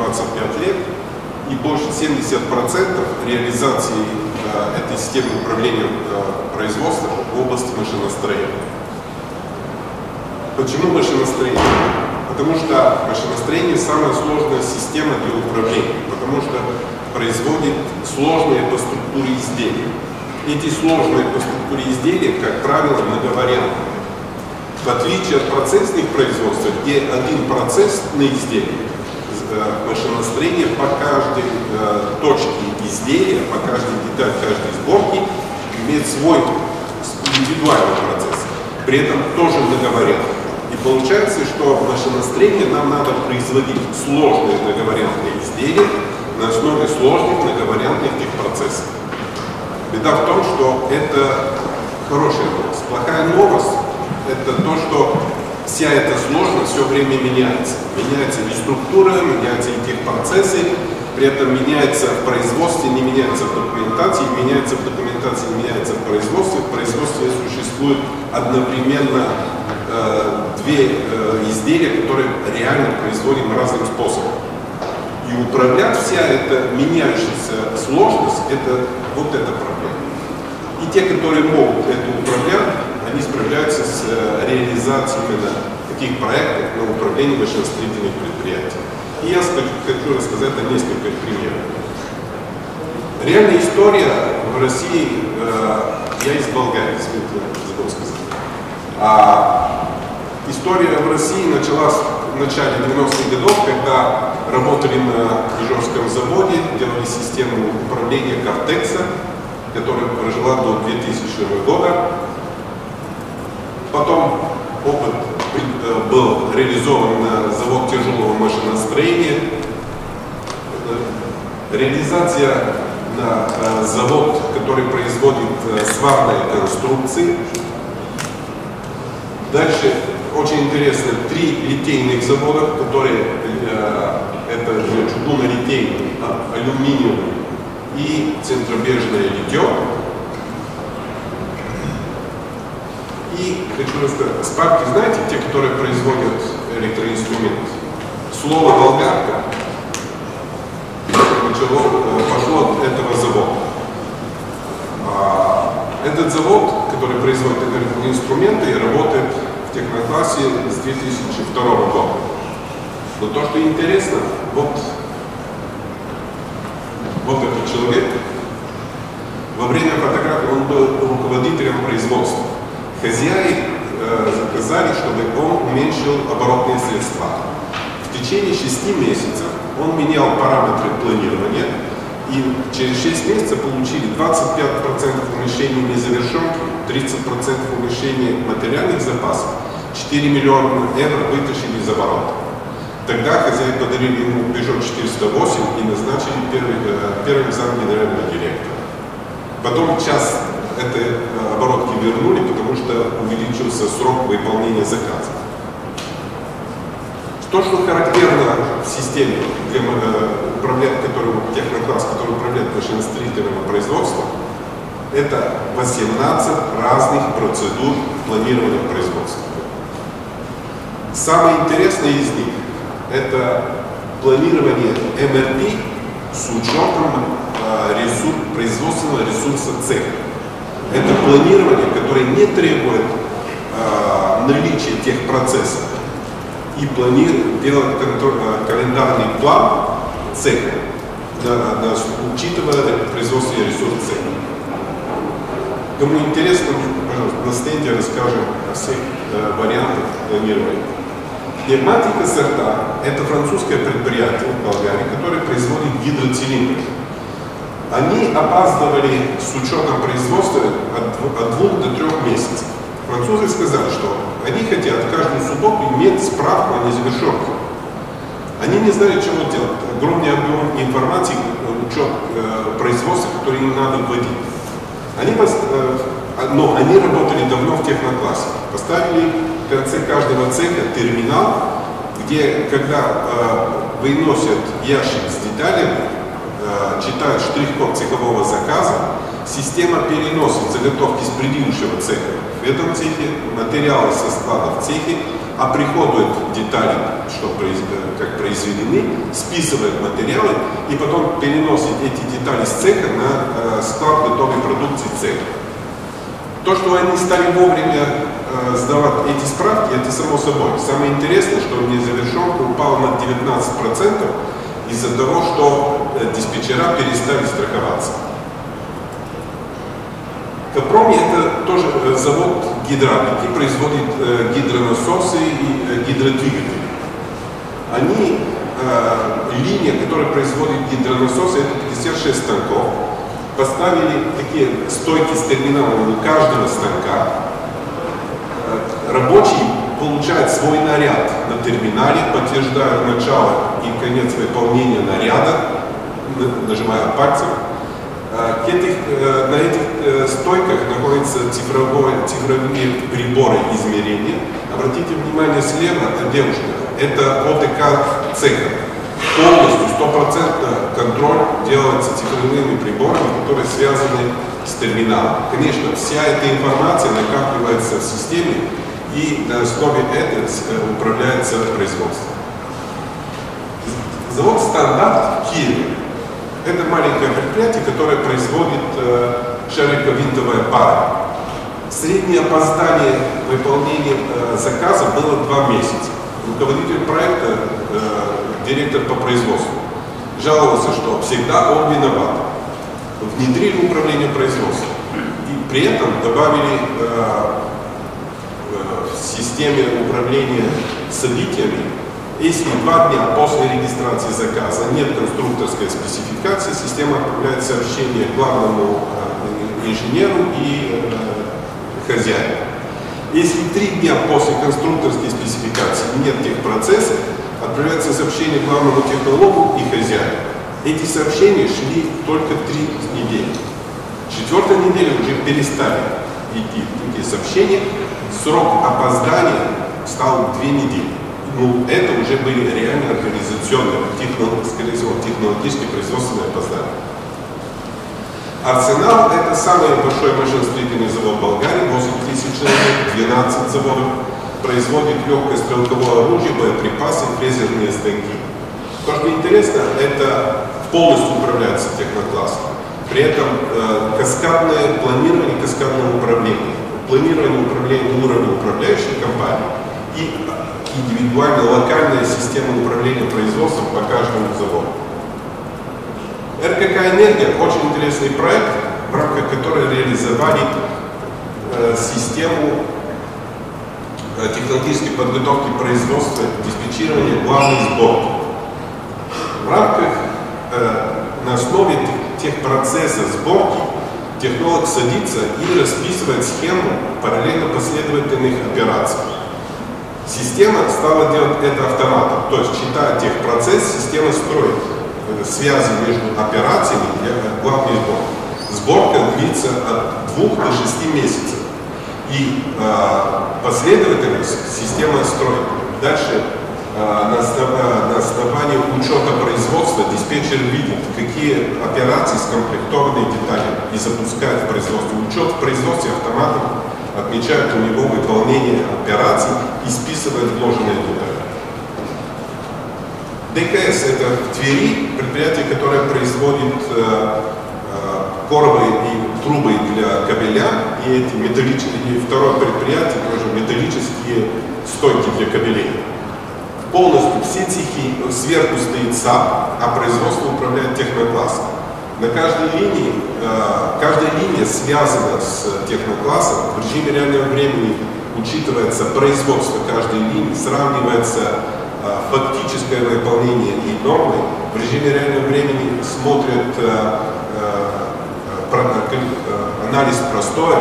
25 лет, и больше 70% реализации э, этой системы управления э, производством в области машиностроения. Почему машиностроение? Потому что машиностроение самая сложная система для управления, потому что производит сложные по структуре изделия. Эти сложные по структуре изделия, как правило, многовариантные. В отличие от процессных производств, где один процесс на изделии, э, машиностроение по каждой э, точке изделия, по каждой детали каждой сборки имеет свой индивидуальный процесс. При этом тоже многовариантный. И получается, что в машиностроении нам надо производить сложные многовариантные изделия на основе сложных многовариантных техпроцессов. Беда в том, что это хорошая новость. Плохая новость это то, что вся эта сложность все время меняется. Меняется и структура, меняются и техпроцессы, при этом меняется в производстве, не меняется в документации, меняется в документации, меняется в производстве. В производстве существует одновременно э, две э, изделия, которые реально производим разным способом. И управлять вся эта меняющаяся сложность, это вот эта проблема. И те, которые могут это управлять, они справляются с э, реализацией именно таких проектов на управлении машиностроительных предприятий. И я хочу рассказать о нескольких примерах. Реальная история в России, э, я из Болгарии, забыл сказать. А история в России началась в начале 90-х годов, когда работали на Ижорском заводе, делали систему управления Картекса, которая прожила до 2000 года. Потом опыт э, был реализован на завод тяжелого машиностроения. Реализация на э, завод, который производит э, сварные конструкции. Дальше очень интересно три литейных завода, которые это чугунно-литейный, а, алюминиевый и центробежное литье. И хочу рассказать, спарки, знаете, те, которые производят электроинструмент, слово «болгарка» начало, э, пошло от этого завода. Этот завод, который производит инструменты, работает в техноклассе с 2002 года. Но то, что интересно, вот, вот этот человек, во время фотографии он был руководителем производства хозяи э, заказали, чтобы он уменьшил оборотные средства. В течение 6 месяцев он менял параметры планирования, и через 6 месяцев получили 25% уменьшения незавершенки, 30% уменьшения материальных запасов, 4 миллиона евро вытащили из оборота. Тогда хозяин подарили ему Peugeot 408 и назначили первый, э, первым зам генерального директора. Потом час этой э, оборотки вернули, потому что увеличился срок выполнения заказа. То, что характерно в системе, для э, управлять, который, технокласс, который управляет машиностроительным производством, это 18 разных процедур планирования производства. Самое интересное из них – это планирование МРП с учетом э, ресурс, производственного ресурса цеха. Это планирование, которое не требует э, наличия тех процессов и планирует делать э, календарный план цеха, на, на, учитывая производственный ресурс цеха. Кому интересно, пожалуйста, на стенде расскажем о всех э, вариантах планирования. Пневматика сорта – это французское предприятие в Болгарии, которое производит гидроцилиндры они опаздывали с учетом производства от, двух до трех месяцев. Французы сказали, что они хотят каждую субботу иметь справку о незавершенке. Они не знали, чего делать. Огромный объем информации, учет э, производства, который им надо вводить. Они, э, но они работали давно в техноклассе. Поставили в конце каждого цеха терминал, где, когда э, выносят ящик с деталями, Э, читают штрих-код цехового заказа, система переносит заготовки с предыдущего цеха в этом цехе, материалы со склада в цехе, оприходует детали, что как произведены, списывает материалы и потом переносит эти детали с цеха на склад готовой продукции цеха. То, что они стали вовремя э, сдавать эти справки, это само собой. Самое интересное, что незавершенка упала на 19% из-за того, что э, диспетчера перестали страховаться. Капроми это тоже э, завод гидравлики, производит э, гидронасосы и гидродвигатели. Они, линия, которая производит гидронасосы, это 56 станков поставили такие стойки с терминалами у каждого станка. Рабочий получает свой наряд на терминале, подтверждая начало и конец выполнения наряда, нажимая пальцем. Э, этих, э, на этих стойках находятся цифровое, цифровые приборы измерения. Обратите внимание слева о девушках. Это ОТК цеха полностью, стопроцентно контроль делается цифровыми приборами, которые связаны с терминалом. Конечно, вся эта информация накапливается в системе и основе этого э, управляется производством. Завод «Стандарт» в Киеве – это маленькое предприятие, которое производит э, шариковинтовые пары. Среднее опоздание выполнения э, заказа было два месяца. Руководитель проекта директор по производству, жаловался, что всегда он виноват. Внедрили управление производством. И при этом добавили системе управления событиями, если два дня после регистрации заказа нет конструкторской спецификации, система отправляет сообщение главному э, инженеру и э, хозяину. Если три дня после конструкторской спецификации нет тех процессов, отправляется сообщение главному технологу и хозяину. Эти сообщения шли только три недели. Четвертой неделе уже перестали идти такие сообщения. Срок опоздания стал две недели. Ну, это уже были реально организационные, технолог, скорее всего, технологические производственные опоздания. Арсенал – это самый большой машиностроительный завод Болгарии, 8 тысяч человек, 12 заводов производит легкое стрелковое оружие, боеприпасы, фрезерные станки. То, что интересно, это полностью управляется техноклассом. При этом э, каскадное планирование, каскадное управление, планирование управления управляющей компании и индивидуальная локальная система управления производством по каждому заводу. РКК «Энергия» очень интересный проект, в рамках которого реализовали э, систему Э, технологической подготовки производства, диспетчирования главной сборки. В рамках, э, на основе тех процессов сборки технолог садится и расписывает схему параллельно последовательных операций. Система стала делать это автоматом, то есть читая техпроцесс, система строит связи между операциями для главной сборки. Сборка длится от двух до шести месяцев. И э, последовательность системы строит. Дальше э, основ, на основании учета производства диспетчер видит, какие операции скомплектованы детали и запускает в производство. Учет в производстве автоматом отмечает у него выполнение операций и списывает вложенные детали. ДКС – это в Твери предприятие, которое производит э, коробы и трубы для кабеля, и эти металлические, и второе предприятие тоже металлические стойки для кабелей. Полностью все цехи, сверху стоит SAP, а производство управляет техноклассом. На каждой линии, э, каждая линия связана с техноклассом, в режиме реального времени учитывается производство каждой линии, сравнивается э, фактическое выполнение и нормы, в режиме реального времени смотрят э, анализ простой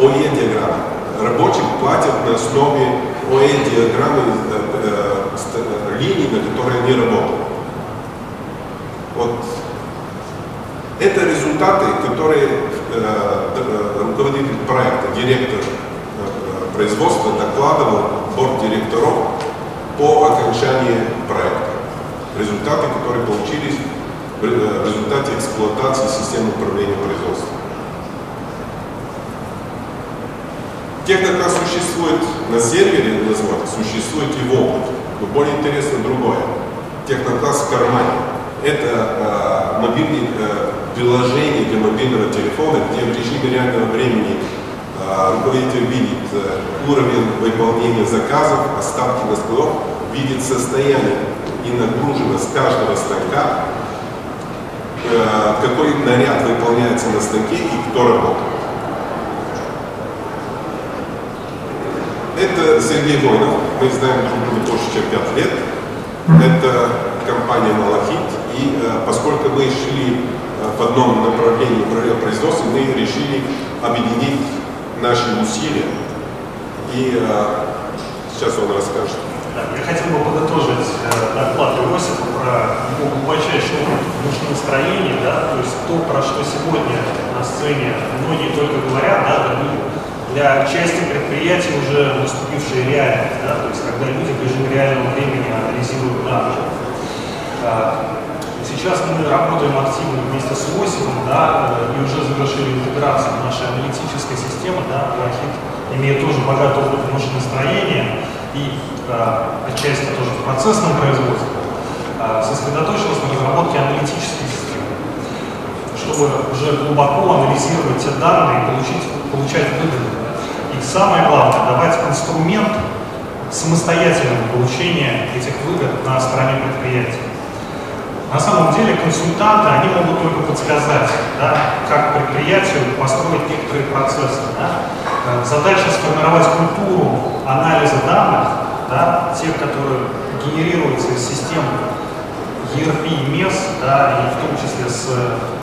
ОЕ-диаграммы. Рабочим платят на основе ОЕ-диаграммы э, э, на которые они работают. Вот. Это результаты, которые руководитель проекта, директор производства докладывал борт директоров по окончании проекта. Результаты, которые получились в результате эксплуатации системы управления производством. Технокрас существует на сервере существует и в облаке. Но более интересно другое. Технокласс в кармане. Это э, мобильное э, приложение для мобильного телефона, где в режиме реального времени э, руководитель видит э, уровень выполнения заказов, остатки на складов, видит состояние и нагруженность каждого станка, э, какой наряд выполняется на станке и кто работает. Сергей Воинов, мы знаем друг друга больше, чем 5 лет. Это компания «Малахит», и э, поскольку мы шли э, в одном направлении производства, мы решили объединить наши усилия. И э, сейчас он расскажет. я хотел бы подытожить доклад Иосифа про его глубочайший опыт машиностроения, да, то есть то, про что сегодня на сцене многие только говорят, да, для части предприятий уже наступившая реальность, да, то есть когда люди в режиме реального времени анализируют данные. А, сейчас мы работаем активно вместе с Осипом, да, и уже завершили интеграцию нашей аналитической системы, да, Архит имеет тоже богатый опыт машиностроения и а, отчасти тоже в процессном производстве, а, сосредоточилась на разработке аналитической системы, чтобы уже глубоко анализировать те данные и получить, получать выгоды и самое главное, давать инструмент самостоятельного получения этих выгод на стороне предприятия. На самом деле консультанты, они могут только подсказать, да, как предприятию построить некоторые процессы. Да. Э, задача сформировать культуру анализа данных, да, тех, которые генерируются из систем ERP и MES, да, и в том числе с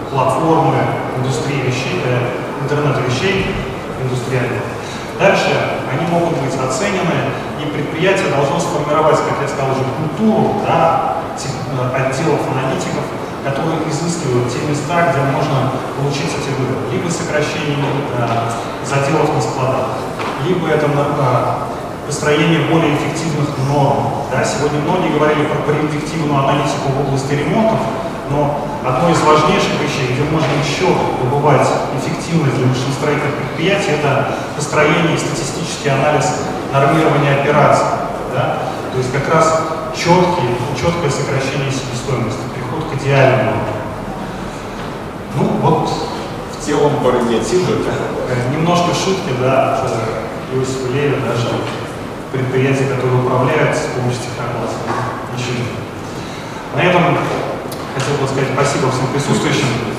платформы индустрии вещей, э, интернета вещей индустриальных. Дальше они могут быть оценены, и предприятие должно сформировать, как я сказал уже, культуру да, э, отделов аналитиков, которые изыскивают те места, где можно получить эти выводы. Либо сокращение э, заделов на складах, либо это э, построение более эффективных норм. Да, сегодня многие говорили про предиктивную аналитику в области ремонтов, но одно из важнейших вещей, где можно еще добывать эффективность для машиностроительных предприятий, это построение и статистический анализ нормирования операций. Да? То есть как раз четкий, четкое сокращение себестоимости, приход к идеальному. Ну вот в целом сюжет. Э, немножко шутки, да, от э, Иосифа Леви, даже предприятия, которые управляют с помощью технокласса. Еще На этом хотел бы сказать спасибо всем присутствующим.